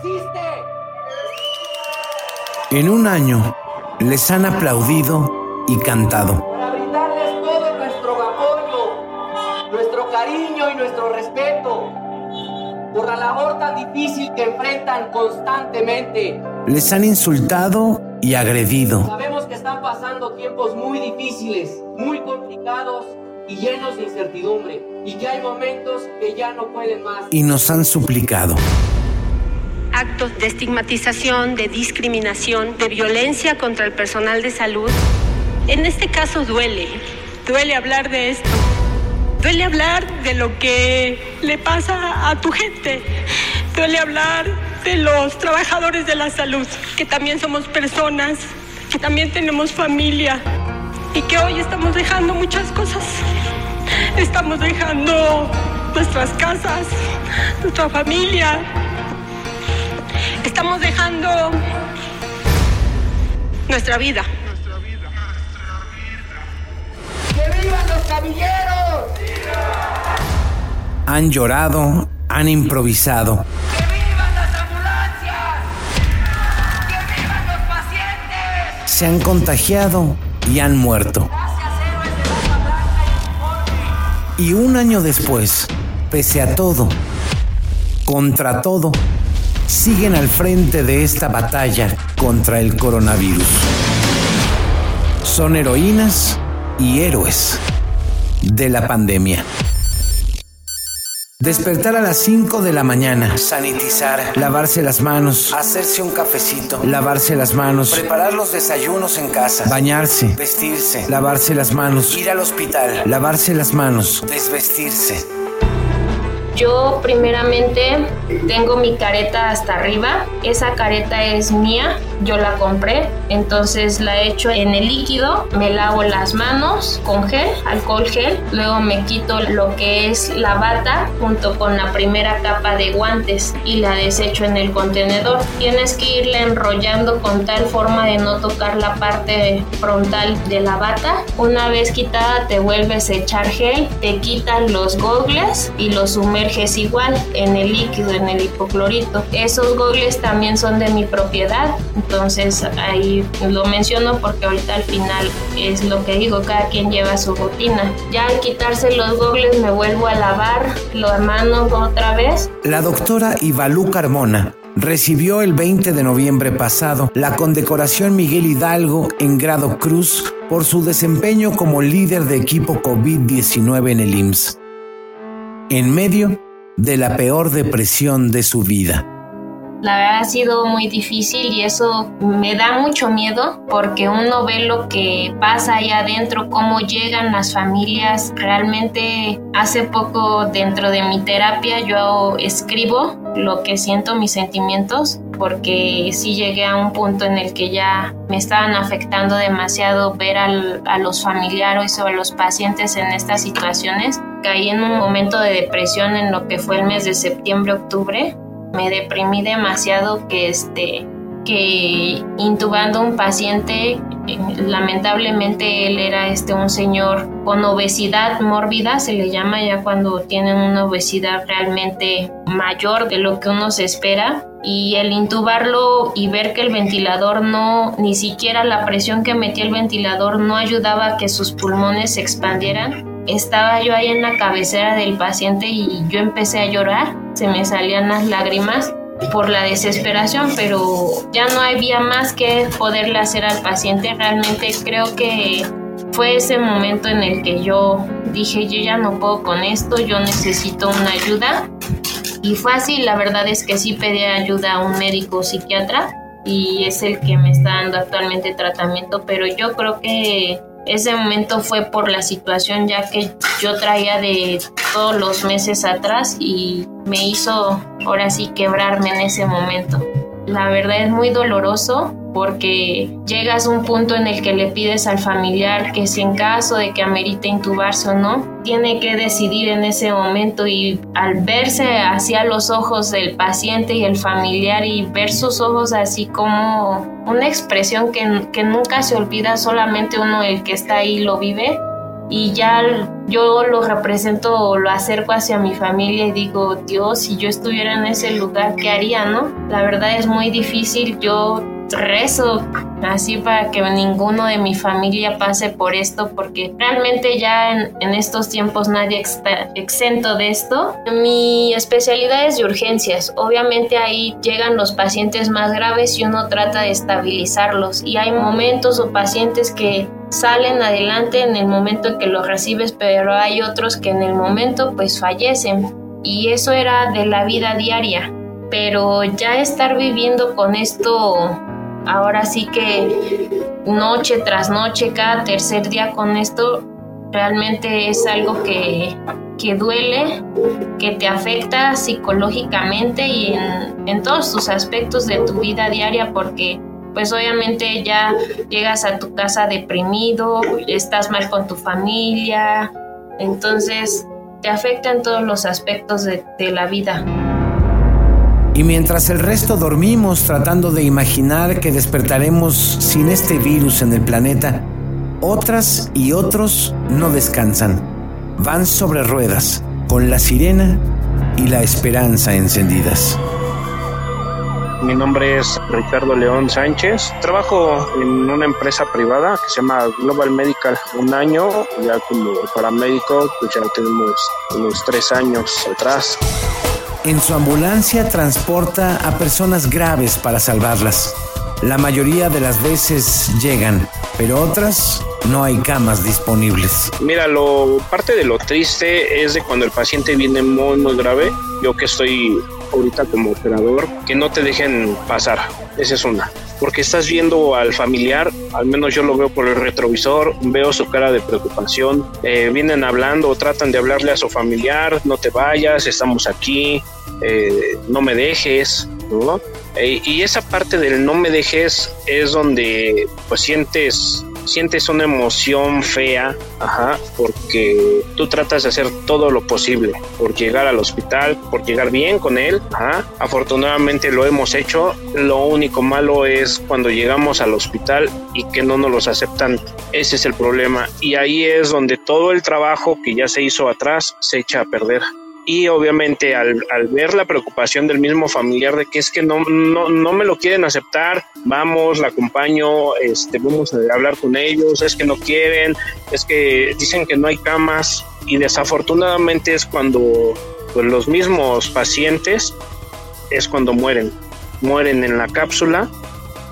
existe. En un año les han aplaudido y cantado. Para brindarles todo nuestro apoyo, nuestro cariño y nuestro respeto por la labor tan difícil que enfrentan constantemente. Les han insultado y agredido. Sabemos que están pasando tiempos muy difíciles, muy complicados y llenos de incertidumbre y que hay momentos que ya no pueden más. Y nos han suplicado. Actos de estigmatización, de discriminación, de violencia contra el personal de salud. En este caso duele, duele hablar de esto. Duele hablar de lo que le pasa a tu gente. Duele hablar de los trabajadores de la salud, que también somos personas, que también tenemos familia y que hoy estamos dejando muchas cosas. Estamos dejando nuestras casas, nuestra familia. Estamos dejando nuestra vida. ¡Que vivan los camilleros! Han llorado, han improvisado. ¡Que vivan las ambulancias! ¡Que vivan los pacientes! Se han contagiado y han muerto. Gracias, héroes de Bata Blanca y uniforme. Y un año después, pese a todo, contra todo, siguen al frente de esta batalla contra el coronavirus. Son heroínas y héroes de la pandemia. Despertar a las 5 de la mañana, sanitizar, lavarse las manos, hacerse un cafecito, lavarse las manos, preparar los desayunos en casa, bañarse, vestirse, lavarse las manos, ir al hospital, lavarse las manos, desvestirse, Yo primeramente tengo mi careta hasta arriba. Esa careta es mía, yo la compré. Entonces la echo en el líquido, me lavo las manos con gel, alcohol gel. Luego me quito lo que es la bata junto con la primera capa de guantes y la desecho en el contenedor. Tienes que irla enrollando con tal forma de no tocar la parte frontal de la bata. Una vez quitada te vuelves a echar gel, te quitas los gogles y los sumerges igual en el líquido, en el hipoclorito. Esos gogles también son de mi propiedad, entonces ahí lo menciono porque ahorita al final es lo que digo, cada quien lleva su rutina. Ya al quitarse los gogles me vuelvo a lavar las manos otra vez. La doctora Ivalú Carmona recibió el 20 de noviembre pasado la condecoración Miguel Hidalgo en grado cruz por su desempeño como líder de equipo COVID-19 en el IMSS, en medio de la peor depresión de su vida. La verdad ha sido muy difícil y eso me da mucho miedo porque uno ve lo que pasa allá adentro, cómo llegan las familias. Realmente hace poco dentro de mi terapia yo escribo lo que siento, mis sentimientos, porque sí llegué a un punto en el que ya me estaban afectando demasiado ver a los familiares o a los pacientes en estas situaciones. Caí en un momento de depresión en lo que fue el mes de septiembre-octubre me deprimí demasiado que este que intubando un paciente eh, lamentablemente él era este un señor con obesidad mórbida se le llama ya cuando tienen una obesidad realmente mayor de lo que uno se espera. Y el intubarlo y ver que el ventilador no ni siquiera la presión que metía el ventilador no ayudaba a que sus pulmones se expandieran estaba yo ahí en la cabecera del paciente y yo empecé a llorar, se me salían las lágrimas por la desesperación, pero ya no había más que poderle hacer al paciente. Realmente creo que fue ese momento en el que yo dije, yo ya no puedo con esto, yo necesito una ayuda. Y fue así, la verdad es que sí pedí ayuda a un médico psiquiatra y es el que me está dando actualmente tratamiento, pero yo creo que ese momento fue por la situación ya que yo traía de todos los meses atrás y me hizo ahora sí quebrarme en ese momento. La verdad es muy doloroso porque llegas a un punto en el que le pides al familiar que si en caso de que amerite intubarse o no, tiene que decidir en ese momento y al verse hacia los ojos del paciente y el familiar y ver sus ojos así como una expresión que, que nunca se olvida, solamente uno el que está ahí lo vive, y ya yo lo represento lo acerco hacia mi familia y digo, Dios, si yo estuviera en ese lugar, ¿qué haría, no? La verdad es muy difícil, yo rezo así para que ninguno de mi familia pase por esto porque realmente ya en, estos tiempos nadie está exento de esto. Mi especialidad es de urgencias. Obviamente ahí llegan los pacientes más graves y uno trata de estabilizarlos y hay momentos o pacientes que salen adelante en el momento en que los recibes, pero hay otros que en el momento pues fallecen y eso era de la vida diaria. Pero ya estar viviendo con esto ahora sí que noche tras noche, cada tercer día con esto, realmente es algo que, duele, que te afecta psicológicamente y en, en todos tus aspectos de tu vida diaria porque pues obviamente ya llegas a tu casa deprimido, estás mal con tu familia, entonces te afecta en todos los aspectos de, de la vida. Y mientras el resto dormimos tratando de imaginar que despertaremos sin este virus en el planeta, otras y otros no descansan. Van sobre ruedas, con la sirena y la esperanza encendidas. Mi nombre es Ricardo León Sánchez. Trabajo en una empresa privada que se llama Global Medical. Un año, ya como paramédico, pues ya tenemos unos tres años atrás. En su ambulancia transporta a personas graves para salvarlas. La mayoría de las veces llegan, pero otras no hay camas disponibles. Mira, lo parte de lo triste es de cuando el paciente viene muy muy grave. Yo que estoy ahorita como operador, que no te dejen pasar. Esa es una. Porque estás viendo al familiar, al menos yo lo veo por el retrovisor, veo su cara de preocupación. Eh, vienen hablando, tratan de hablarle a su familiar, no te vayas, estamos aquí, eh, no me dejes, ¿no? Eh, y esa parte del no me dejes es donde pues sientes sientes una emoción fea, ajá, porque tú tratas de hacer todo lo posible por llegar al hospital, por llegar bien con él, ajá. Afortunadamente lo hemos hecho. Lo único malo es cuando llegamos al hospital y que no nos los aceptan. Ese es el problema. Y ahí es donde todo el trabajo que ya se hizo atrás se echa a perder y obviamente al, ver la preocupación del mismo familiar de que es que no, no, no me lo quieren aceptar, vamos, la acompaño, este, vamos a hablar con ellos, es que no quieren, es que dicen que no hay camas y desafortunadamente es cuando pues, los mismos pacientes es cuando mueren, mueren en la cápsula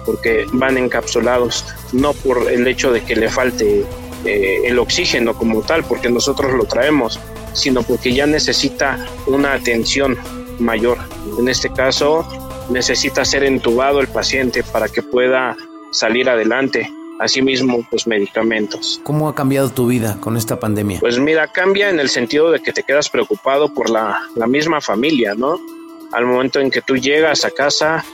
porque van encapsulados, no por el hecho de que le falte eh, el oxígeno como tal, porque nosotros lo traemos, sino porque ya necesita una atención mayor. En este caso, necesita ser entubado el paciente para que pueda salir adelante. Asimismo, pues medicamentos. ¿Cómo ha cambiado tu vida con esta pandemia? Pues mira, cambia en el sentido de que te quedas preocupado por la, misma familia, ¿no? Al momento en que tú llegas a casa,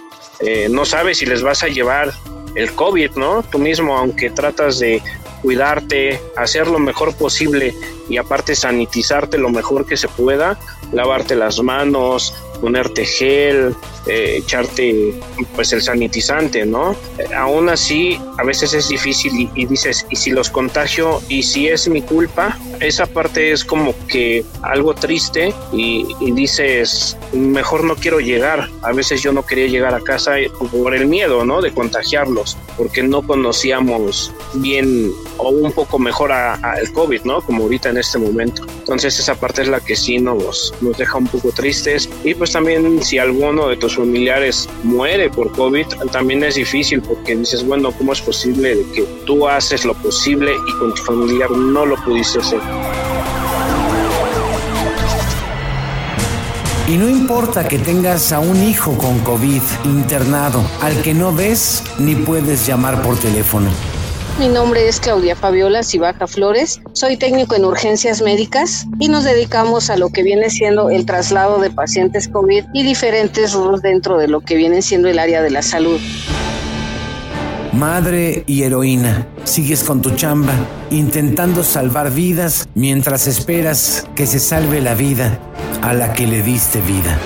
eh, no sabes si les vas a llevar el COVID, ¿no? Tú mismo, aunque tratas de cuidarte, hacer lo mejor posible y aparte sanitizarte lo mejor que se pueda, lavarte las manos, ponerte gel, eh, echarte pues el sanitizante, ¿no? aún así, a veces es difícil y, dices, ¿y si los contagio? ¿Y si es mi culpa? Esa parte es como que algo triste y, dices, mejor no quiero llegar. A veces yo no quería llegar a casa por el miedo, ¿no? De contagiarlos, porque no conocíamos bien o un poco mejor al COVID, ¿no? Como ahorita en este momento. Entonces esa parte es la que sí nos, nos deja un poco tristes y pues también si alguno de tus familiares muere por COVID, también es difícil porque dices, bueno, ¿cómo es posible que tú haces lo posible y con tu familiar no lo pudiste hacer? Y no importa que tengas a un hijo con COVID internado, al que no ves ni puedes llamar por teléfono. Mi nombre es Claudia Fabiola Cibaja Flores, soy técnico en urgencias médicas y nos dedicamos a lo que viene siendo el traslado de pacientes COVID y diferentes rubros dentro de lo que viene siendo el área de la salud. Madre y heroína, sigues con tu chamba, intentando salvar vidas mientras esperas que se salve la vida a la que le diste vida.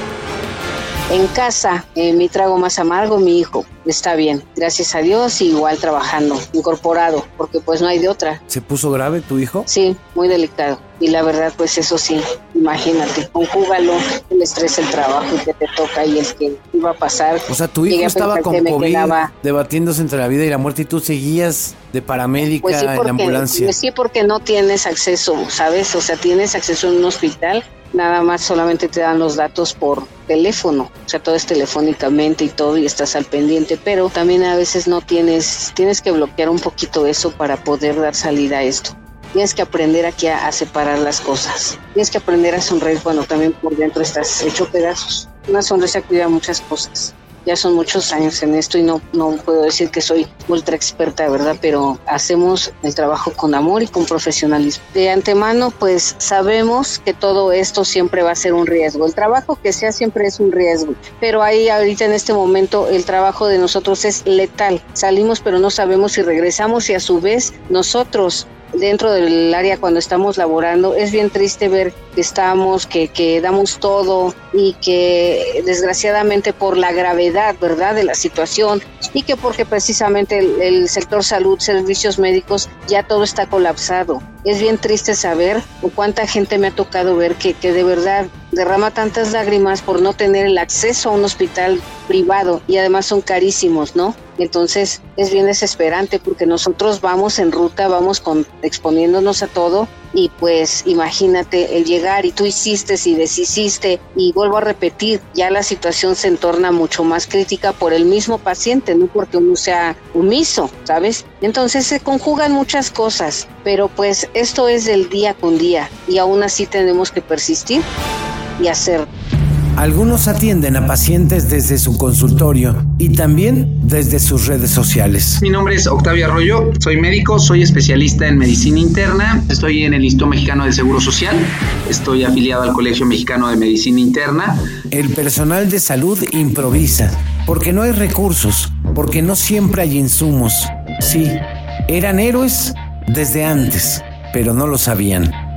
En casa, eh, mi trago más amargo, mi hijo está bien, gracias a Dios, igual trabajando, incorporado, porque pues no hay de otra. ¿Se puso grave tu hijo? Sí, muy delicado. Y la verdad, pues eso sí, imagínate, conjúgalo, el estrés, el trabajo que te toca y el que iba a pasar. O sea, tu hijo estaba con COVID, debatiéndose entre la vida y la muerte y tú seguías de paramédica pues en la ambulancia. Pues sí, porque no tienes acceso, ¿sabes? O sea, tienes acceso en un hospital, nada más solamente te dan los datos por teléfono, o sea, todo es telefónicamente y todo y estás al pendiente, pero también a veces no tienes, tienes que bloquear un poquito eso para poder dar salida a esto. Tienes que aprender aquí a, a separar las cosas. Tienes que aprender a sonreír cuando también por dentro estás hecho pedazos. Una sonrisa cuida muchas cosas ya son muchos años en esto y no, no puedo decir que soy ultra experta, ¿verdad? Pero hacemos el trabajo con amor y con profesionalismo. De antemano, pues sabemos que todo esto siempre va a ser un riesgo. El trabajo que sea siempre es un riesgo, pero ahí ahorita en este momento el trabajo de nosotros es letal. Salimos pero no sabemos si regresamos y a su vez nosotros dentro del área cuando estamos laborando es bien triste ver que estamos, que, que damos todo y que desgraciadamente por la gravedad, ¿verdad?, de la situación y que porque precisamente el, sector salud, servicios médicos, ya todo está colapsado. Es bien triste saber cuánta gente me ha tocado ver que, que de verdad derrama tantas lágrimas por no tener el acceso a un hospital privado y además son carísimos, ¿no? Entonces es bien desesperante porque nosotros vamos en ruta, vamos con, exponiéndonos a todo y pues imagínate el llegar y tú hiciste y deshiciste y vuelvo a repetir, ya la situación se entorna mucho más crítica por el mismo paciente, no porque uno sea omiso, ¿sabes? Entonces se conjugan muchas cosas, pero pues esto es del día con día y aún así tenemos que persistir y hacer. Algunos atienden a pacientes desde su consultorio y también desde sus redes sociales. Mi nombre es Octavio Arroyo, soy médico, soy especialista en medicina interna, estoy en el Instituto Mexicano de Seguro Social, estoy afiliado al Colegio Mexicano de Medicina Interna. El personal de salud improvisa porque no hay recursos, porque no siempre hay insumos. Sí, eran héroes desde antes, pero no lo sabían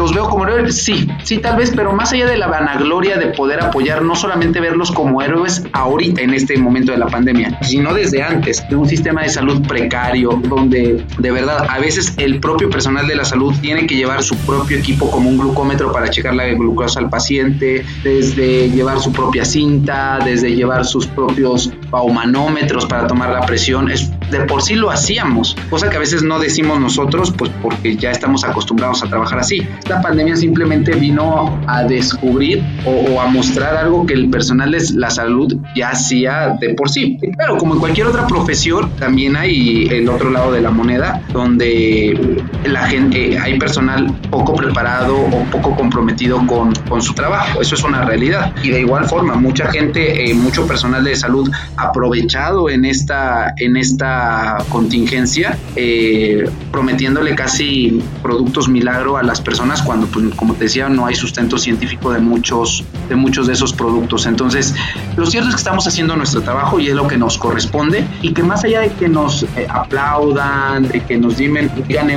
los veo como héroes, sí, sí, tal vez, pero más allá de la vanagloria de poder apoyar, no solamente verlos como héroes ahorita en este momento de la pandemia, sino desde antes, de un sistema de salud precario, donde de verdad a veces el propio personal de la salud tiene que llevar su propio equipo como un glucómetro para checar la glucosa al paciente, desde llevar su propia cinta, desde llevar sus propios baumanómetros para tomar la presión, es, de por sí lo hacíamos, cosa que a veces no decimos nosotros, pues porque ya estamos acostumbrados a trabajar así. Esta pandemia simplemente vino a descubrir o, a mostrar algo que el personal de la salud ya hacía de por sí. Pero como en cualquier otra profesión, también hay el otro lado de la moneda, donde la gente, hay personal poco preparado o poco comprometido con, con su trabajo. Eso es una realidad. Y de igual forma, mucha gente, eh, mucho personal de salud aprovechado en esta, en esta contingencia, eh, prometiéndole casi productos milagro a las personas cuando, pues, como te decía, no hay sustento científico de muchos, de muchos de esos productos. Entonces, lo cierto es que estamos haciendo nuestro trabajo y es lo que nos corresponde y que más allá de que nos eh, aplaudan, de que nos digan, digan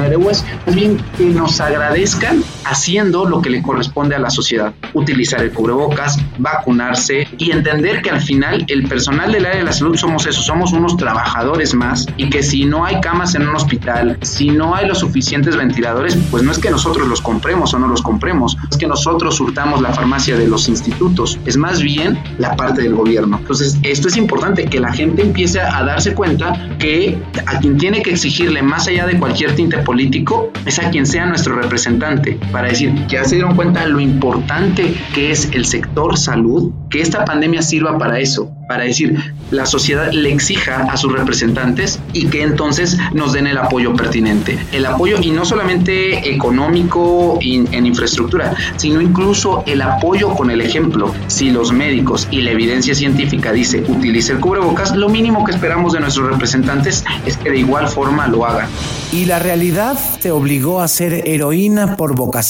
más bien que nos agradezcan haciendo lo que le corresponde a la sociedad. Utilizar el cubrebocas, vacunarse y entender que al final el personal del área de la salud somos eso, somos unos trabajadores más y que si no hay camas en un hospital, si no hay los suficientes ventiladores, pues no es que nosotros los compremos o no los compremos. Es que nosotros surtamos la farmacia de los institutos. Es más bien la parte del gobierno. Entonces, esto es importante, que la gente empiece a darse cuenta que a quien tiene que exigirle más allá de cualquier tinte político es a quien sea nuestro representante. Para decir, ya se dieron cuenta lo importante que es el sector salud, que esta pandemia sirva para eso para decir la sociedad le exija a sus representantes y que entonces nos den el apoyo pertinente. El apoyo y no solamente económico en infraestructura, sino incluso el apoyo con el ejemplo. Si los médicos y la evidencia científica dice utilice el cubrebocas, lo mínimo que esperamos de nuestros representantes es que de igual forma lo hagan. Y la realidad te obligó a ser heroína por vocación.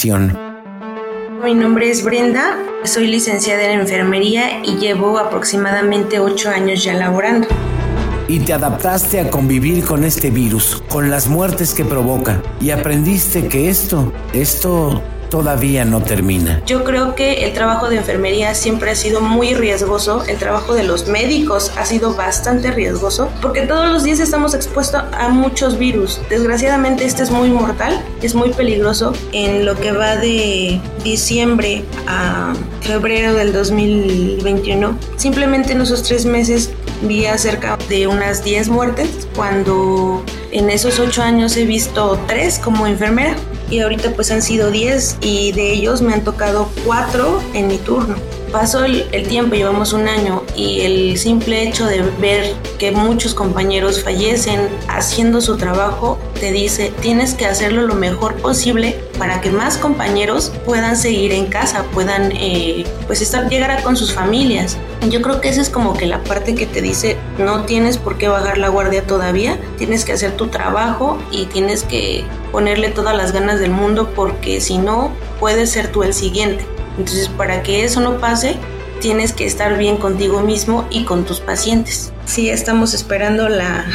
Mi nombre es Brenda, soy licenciada en enfermería y llevo aproximadamente ocho años ya laborando. Y te adaptaste a convivir con este virus, con las muertes que provoca, y aprendiste que esto, esto todavía no termina. Yo creo que el trabajo de enfermería siempre ha sido muy riesgoso, el trabajo de los médicos ha sido bastante riesgoso, porque todos los días estamos expuestos a muchos virus. Desgraciadamente este es muy mortal, es muy peligroso. En lo que va de diciembre a febrero del 2021, simplemente en esos tres meses vi cerca de unas 10 muertes, cuando en esos 8 años he visto 3 como enfermera y ahorita pues han sido 10 y de ellos me han tocado 4 en mi turno. Pasó el, tiempo, llevamos un año y el simple hecho de ver que muchos compañeros fallecen haciendo su trabajo te dice tienes que hacerlo lo mejor posible para que más compañeros puedan seguir en casa, puedan eh, pues estar, llegar con sus familias. Yo creo que esa es como que la parte que te dice no tienes por qué bajar la guardia todavía, tienes que hacer tu trabajo y tienes que ponerle todas las ganas del mundo porque si no puedes ser tú el siguiente. Entonces, para que eso no pase, tienes que estar bien contigo mismo y con tus pacientes. Sí, estamos esperando la,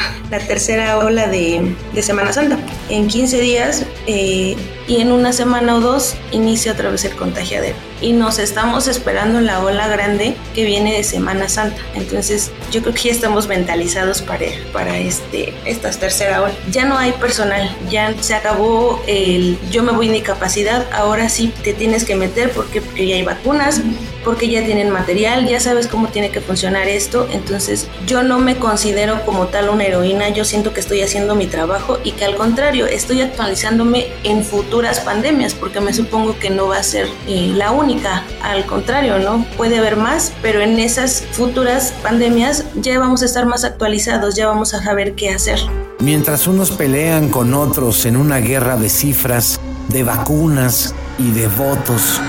tercera ola de, Semana Santa. En 15 días eh, y en una semana o dos inicia otra vez el contagiadero. Y nos estamos esperando la ola grande que viene de Semana Santa. Entonces yo creo que ya estamos mentalizados para, para este, esta tercera ola. Ya no hay personal, ya se acabó el yo me voy de incapacidad, ahora sí te tienes que meter porque ya hay vacunas, porque ya tienen material, ya sabes cómo tiene que funcionar esto. Entonces yo no me considero como tal una heroína, yo siento que estoy haciendo mi trabajo y que al contrario, estoy actualizándome en futuras pandemias, porque me supongo que no va a ser eh, la única, al contrario, ¿no? Puede haber más, pero en esas futuras pandemias ya vamos a estar más actualizados, ya vamos a saber qué hacer. Mientras unos pelean con otros en una guerra de cifras, de vacunas y de votos,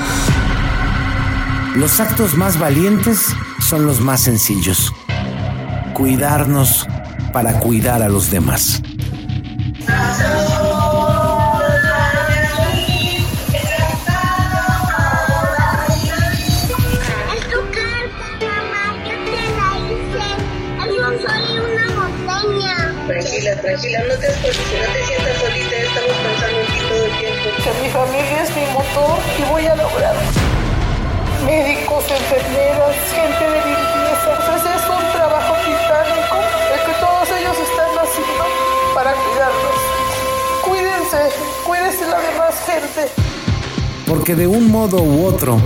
los actos más valientes son los más sencillos cuidarnos para cuidar a los demás. Tranquila, tranquila, no te esfuerces, no te sientas solita, estamos pensando en ti todo el tiempo. Que mi familia es mi motor y voy a lograrlo. Médicos, enfermeras, gente de limpieza, pues es un trabajo es que todos ellos están haciendo para cuidarnos. Cuídense, cuídense la demás gente. Porque de un modo u otro,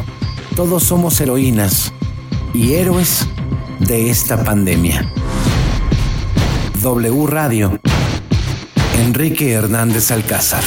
todos somos heroínas y héroes de esta pandemia. W Radio, Enrique Hernández Alcázar.